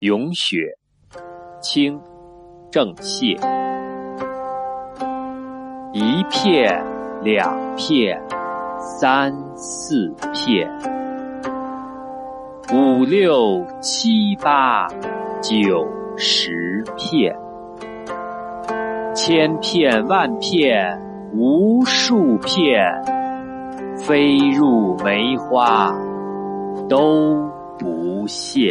咏雪清郑燮。一片两片三四片。五六七八九十片。千片万片无数片飞入梅花都不谢。